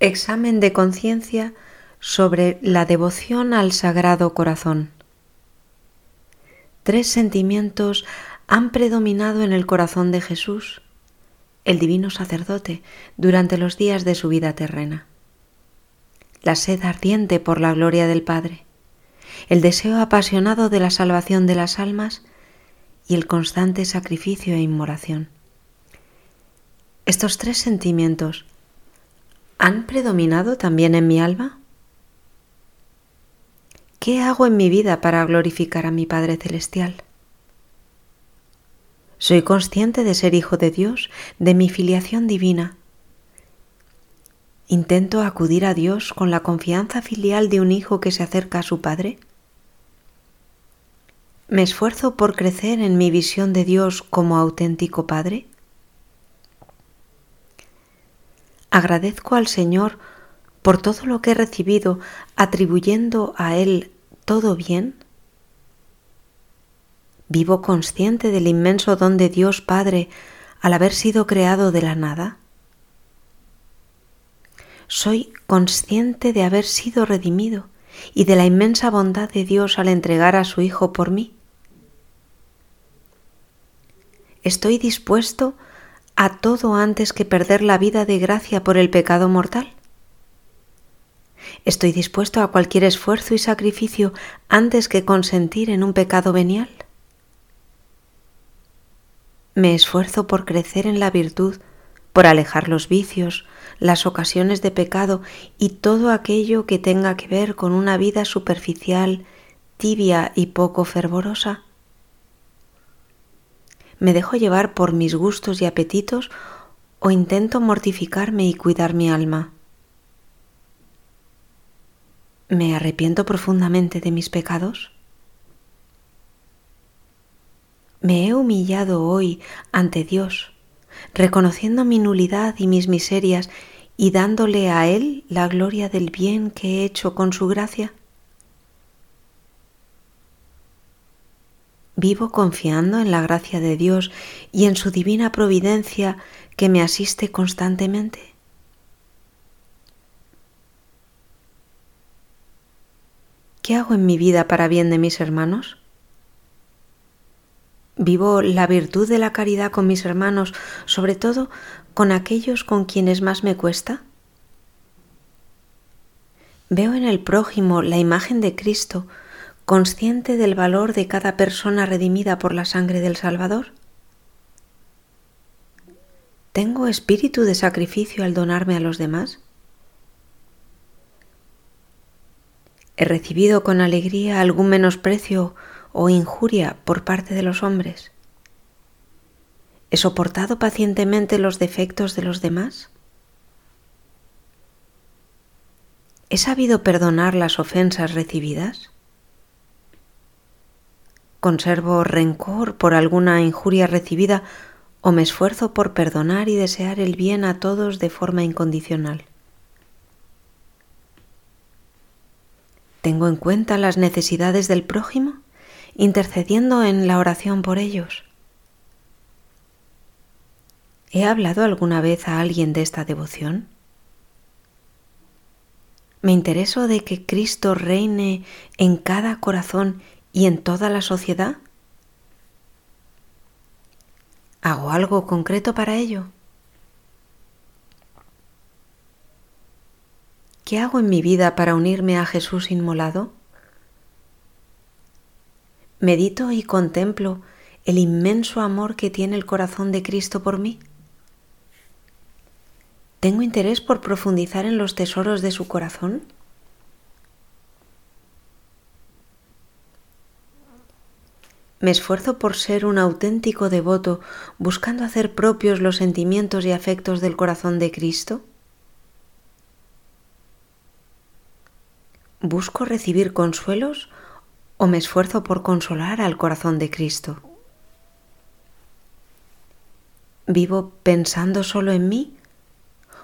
Examen de conciencia sobre la devoción al Sagrado Corazón. Tres sentimientos han predominado en el corazón de Jesús, el divino sacerdote, durante los días de su vida terrena. La sed ardiente por la gloria del Padre, el deseo apasionado de la salvación de las almas y el constante sacrificio e inmolación. Estos tres sentimientos han predominado también en mi alma? ¿Qué hago en mi vida para glorificar a mi Padre Celestial? Soy consciente de ser hijo de Dios, de mi filiación divina. ¿Intento acudir a Dios con la confianza filial de un hijo que se acerca a su Padre? ¿Me esfuerzo por crecer en mi visión de Dios como auténtico Padre? Agradezco al Señor por todo lo que he recibido, atribuyendo a Él todo bien. Vivo consciente del inmenso don de Dios Padre al haber sido creado de la nada. Soy consciente de haber sido redimido y de la inmensa bondad de Dios al entregar a su Hijo por mí. Estoy dispuesto a todo antes que perder la vida de gracia por el pecado mortal? ¿Estoy dispuesto a cualquier esfuerzo y sacrificio antes que consentir en un pecado venial? Me esfuerzo por crecer en la virtud, por alejar los vicios, las ocasiones de pecado y todo aquello que tenga que ver con una vida superficial, tibia y poco fervorosa me dejo llevar por mis gustos y apetitos o intento mortificarme y cuidar mi alma. ¿Me arrepiento profundamente de mis pecados? Me he humillado hoy ante Dios, reconociendo mi nulidad y mis miserias y dándole a Él la gloria del bien que he hecho con su gracia. Vivo confiando en la gracia de Dios y en su divina providencia que me asiste constantemente. ¿Qué hago en mi vida para bien de mis hermanos? Vivo la virtud de la caridad con mis hermanos, sobre todo con aquellos con quienes más me cuesta. Veo en el prójimo la imagen de Cristo, consciente del valor de cada persona redimida por la sangre del Salvador? ¿Tengo espíritu de sacrificio al donarme a los demás? ¿He recibido con alegría algún menosprecio o injuria por parte de los hombres? ¿He soportado pacientemente los defectos de los demás? ¿He sabido perdonar las ofensas recibidas? Conservo rencor por alguna injuria recibida o me esfuerzo por perdonar y desear el bien a todos de forma incondicional. ¿Tengo en cuenta las necesidades del prójimo, intercediendo en la oración por ellos? ¿He hablado alguna vez a alguien de esta devoción? ¿Me intereso de que Cristo reine en cada corazón y en toda la sociedad? ¿Hago algo concreto para ello? ¿Qué hago en mi vida para unirme a Jesús inmolado? Medito y contemplo el inmenso amor que tiene el corazón de Cristo por mí. ¿Tengo interés por profundizar en los tesoros de su corazón? Me esfuerzo por ser un auténtico devoto, buscando hacer propios los sentimientos y afectos del corazón de Cristo. ¿Busco recibir consuelos o me esfuerzo por consolar al corazón de Cristo? ¿Vivo pensando solo en mí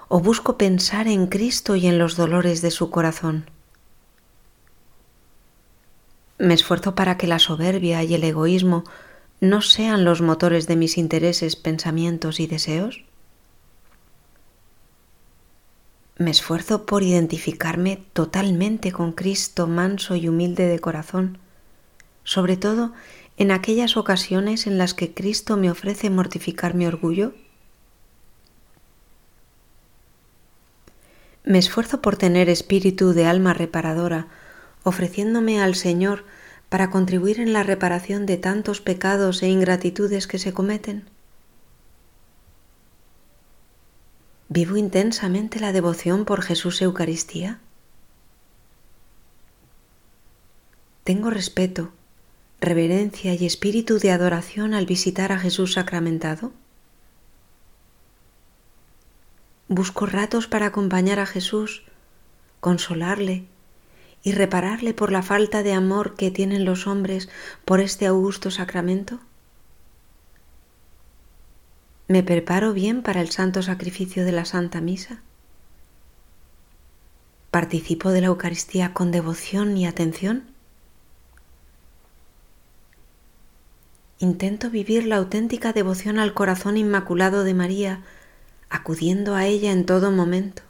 o busco pensar en Cristo y en los dolores de su corazón? Me esfuerzo para que la soberbia y el egoísmo no sean los motores de mis intereses, pensamientos y deseos. Me esfuerzo por identificarme totalmente con Cristo manso y humilde de corazón, sobre todo en aquellas ocasiones en las que Cristo me ofrece mortificar mi orgullo. Me esfuerzo por tener espíritu de alma reparadora, ofreciéndome al Señor para contribuir en la reparación de tantos pecados e ingratitudes que se cometen. ¿Vivo intensamente la devoción por Jesús Eucaristía? ¿Tengo respeto, reverencia y espíritu de adoración al visitar a Jesús sacramentado? ¿Busco ratos para acompañar a Jesús, consolarle y repararle por la falta de amor que tienen los hombres por este augusto sacramento? ¿Me preparo bien para el santo sacrificio de la Santa Misa? ¿Participo de la Eucaristía con devoción y atención? Intento vivir la auténtica devoción al corazón inmaculado de María, acudiendo a ella en todo momento,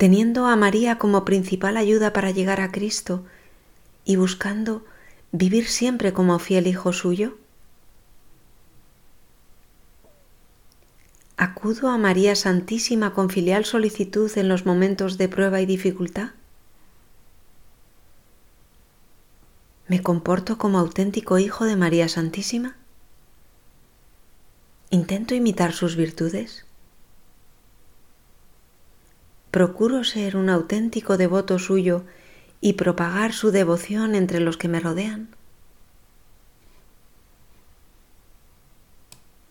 teniendo a María como principal ayuda para llegar a Cristo y buscando vivir siempre como fiel hijo suyo. ¿Acudo a María Santísima con filial solicitud en los momentos de prueba y dificultad? ¿Me comporto como auténtico hijo de María Santísima? ¿Intento imitar sus virtudes? ¿Procuro ser un auténtico devoto suyo y propagar su devoción entre los que me rodean?